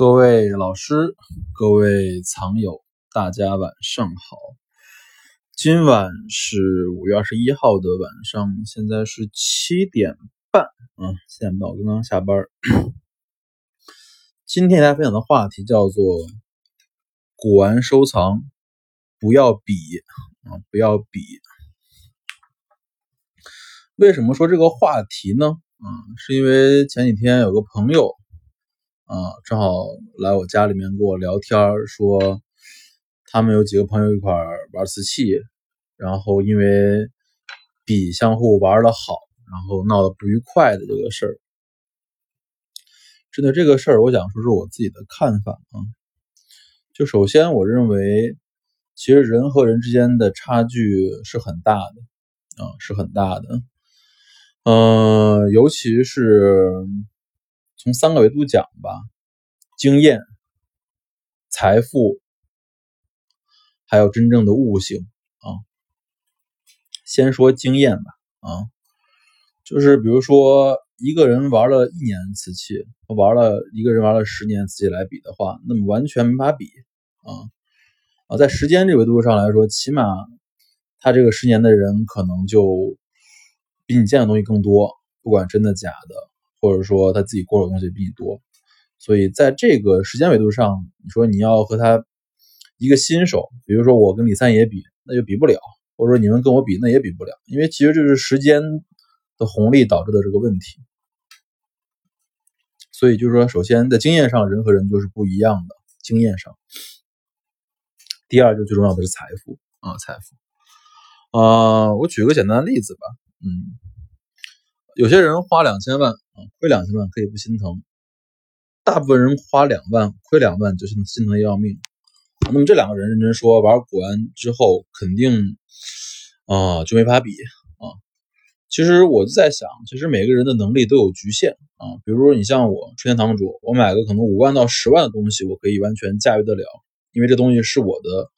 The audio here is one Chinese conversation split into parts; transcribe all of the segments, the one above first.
各位老师，各位藏友，大家晚上好。今晚是五月二十一号的晚上，现在是七点半啊，七点半，我刚刚下班。今天大家分享的话题叫做古玩收藏，不要比啊，不要比。为什么说这个话题呢？啊，是因为前几天有个朋友。啊，正好来我家里面跟我聊天，说他们有几个朋友一块玩瓷器，然后因为比相互玩的好，然后闹得不愉快的这个事儿。针对这个事儿，我想说说我自己的看法啊。就首先，我认为其实人和人之间的差距是很大的啊，是很大的。嗯，尤其是。从三个维度讲吧，经验、财富，还有真正的悟性啊。先说经验吧啊，就是比如说一个人玩了一年瓷器，玩了一个人玩了十年瓷器来比的话，那么完全没法比啊啊，在时间这维度上来说，起码他这个十年的人可能就比你见的东西更多，不管真的假的。或者说他自己过的东西比你多，所以在这个时间维度上，你说你要和他一个新手，比如说我跟李三爷比，那就比不了；或者说你们跟我比，那也比不了，因为其实这是时间的红利导致的这个问题。所以就是说，首先在经验上，人和人就是不一样的经验上。第二，就最重要的是财富啊，财富啊，我举个简单的例子吧，嗯。有些人花两千万啊，亏两千万可以不心疼；大部分人花两万，亏两万就心心疼的要命。那么这两个人认真说，玩古玩之后肯定啊就没法比啊。其实我就在想，其实每个人的能力都有局限啊。比如说你像我春天堂主，我买个可能五万到十万的东西，我可以完全驾驭得了，因为这东西是我的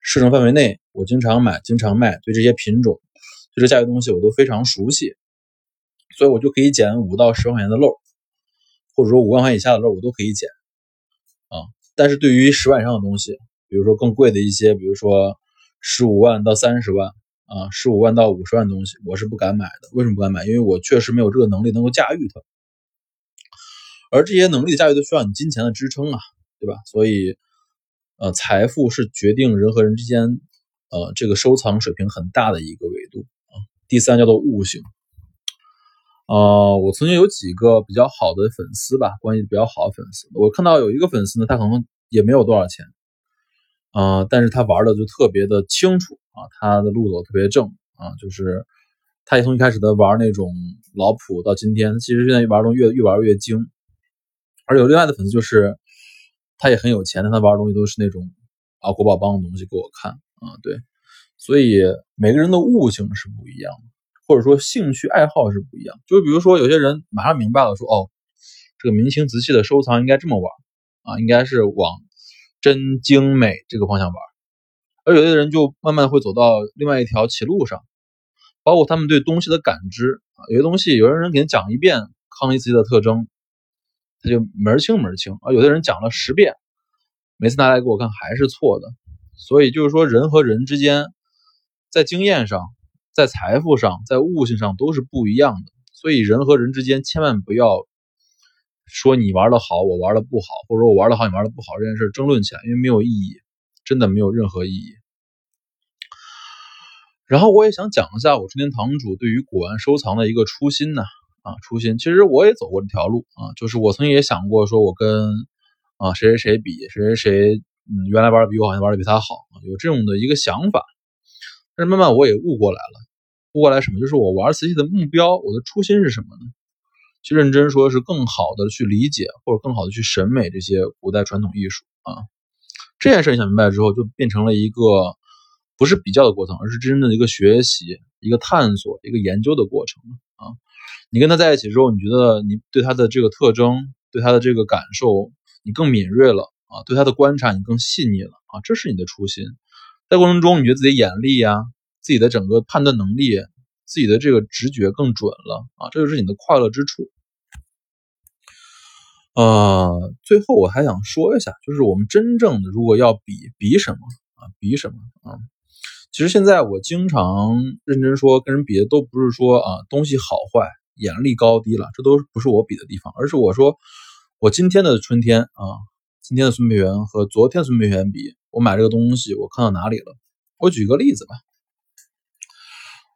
市场范围内，我经常买，经常卖，对这些品种，对这价位东西我都非常熟悉。所以我就可以捡五到十万块钱的漏，或者说五万块以下的漏，我都可以捡啊。但是对于十万以上的东西，比如说更贵的一些，比如说十五万到三十万啊，十五万到五十万的东西，我是不敢买的。为什么不敢买？因为我确实没有这个能力能够驾驭它。而这些能力的驾驭都需要你金钱的支撑啊，对吧？所以，呃，财富是决定人和人之间，呃，这个收藏水平很大的一个维度啊。第三叫做悟性。呃，我曾经有几个比较好的粉丝吧，关系比较好的粉丝。我看到有一个粉丝呢，他可能也没有多少钱，啊，但是他玩的就特别的清楚啊，他的路走特别正啊，就是他也从一开始的玩那种老普，到今天，其实现在玩东西越越玩越精。而有另外的粉丝，就是他也很有钱，但他玩的东西都是那种啊国宝帮的东西给我看啊，对，所以每个人的悟性是不一样的。或者说兴趣爱好是不一样，就比如说有些人马上明白了，说哦，这个明清瓷器的收藏应该这么玩啊，应该是往真精美这个方向玩，而有的人就慢慢会走到另外一条歧路上，包括他们对东西的感知啊，有些东西有的人给他讲一遍康熙瓷器的特征，他就门儿清门儿清，啊有的人讲了十遍，每次拿来给我看还是错的，所以就是说人和人之间在经验上。在财富上，在悟性上都是不一样的，所以人和人之间千万不要说你玩的好，我玩的不好，或者我玩的好，你玩的不好这件事争论起来，因为没有意义，真的没有任何意义。然后我也想讲一下我春天堂主对于古玩收藏的一个初心呢，啊，初心，其实我也走过这条路啊，就是我曾经也想过说，我跟啊谁谁谁比，谁谁谁，嗯，原来玩的比我好，像玩的比他好，有这种的一个想法，但是慢慢我也悟过来了。不过来什么？就是我玩瓷器的目标，我的初心是什么呢？去认真说是更好的去理解，或者更好的去审美这些古代传统艺术啊。这件事你想明白之后，就变成了一个不是比较的过程，而是真正的一个学习、一个探索、一个研究的过程啊。你跟他在一起之后，你觉得你对他的这个特征、对他的这个感受，你更敏锐了啊，对他的观察你更细腻了啊，这是你的初心。在过程中，你觉得自己眼力呀。自己的整个判断能力，自己的这个直觉更准了啊，这就是你的快乐之处。呃，最后我还想说一下，就是我们真正的如果要比比什么啊，比什么啊？其实现在我经常认真说，跟人比的都不是说啊东西好坏、眼力高低了，这都不是我比的地方，而是我说我今天的春天啊，今天的孙培元和昨天孙培元比，我买这个东西我看到哪里了？我举个例子吧，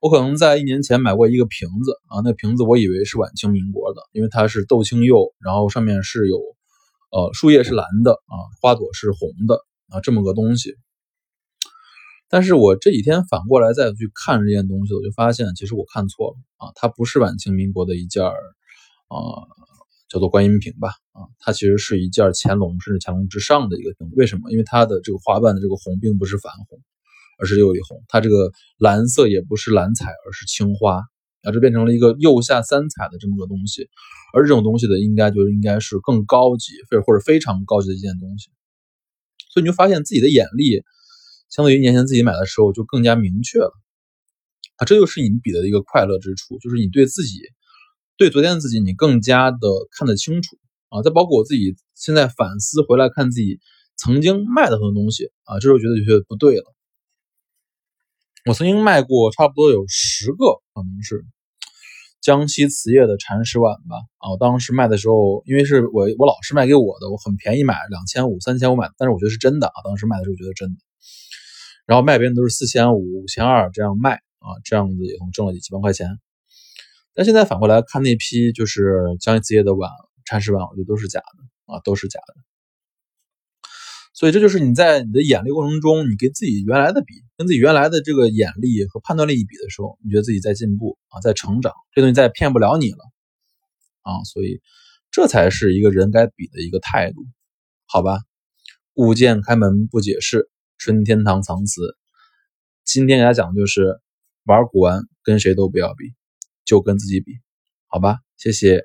我可能在一年前买过一个瓶子啊，那瓶子我以为是晚清民国的，因为它是豆青釉，然后上面是有呃树叶是蓝的啊，花朵是红的啊，这么个东西。但是我这几天反过来再去看这件东西，我就发现其实我看错了啊，它不是晚清民国的一件儿啊，叫做观音瓶吧啊，它其实是一件乾隆甚至乾隆之上的一个瓶。为什么？因为它的这个花瓣的这个红并不是矾红，而是釉里红，它这个蓝色也不是蓝彩，而是青花啊，这变成了一个釉下三彩的这么个东西。而这种东西的应该就应该是更高级，或者或者非常高级的一件东西。所以你就发现自己的眼力。相对于年前自己买的时候就更加明确了啊，这就是你比的一个快乐之处，就是你对自己，对昨天的自己，你更加的看得清楚啊。再包括我自己现在反思回来看自己曾经卖的很多东西啊，这时候觉得就觉得不对了。我曾经卖过差不多有十个，可能是江西瓷业的禅石碗吧啊。我当时卖的时候，因为是我我老师卖给我的，我很便宜买，两千五、三千五买，但是我觉得是真的啊。当时卖的时候觉得真的。然后卖别人都是四千五、五千二这样卖啊，这样子也能挣了几万块钱。但现在反过来看那批就是江西瓷业的碗、禅石碗，我觉得都是假的啊，都是假的。所以这就是你在你的眼力过程中，你跟自己原来的比，跟自己原来的这个眼力和判断力一比的时候，你觉得自己在进步啊，在成长，这东西再骗不了你了啊。所以这才是一个人该比的一个态度，好吧？物件开门不解释。春天堂藏词，今天给大家讲的就是玩古玩，跟谁都不要比，就跟自己比，好吧？谢谢。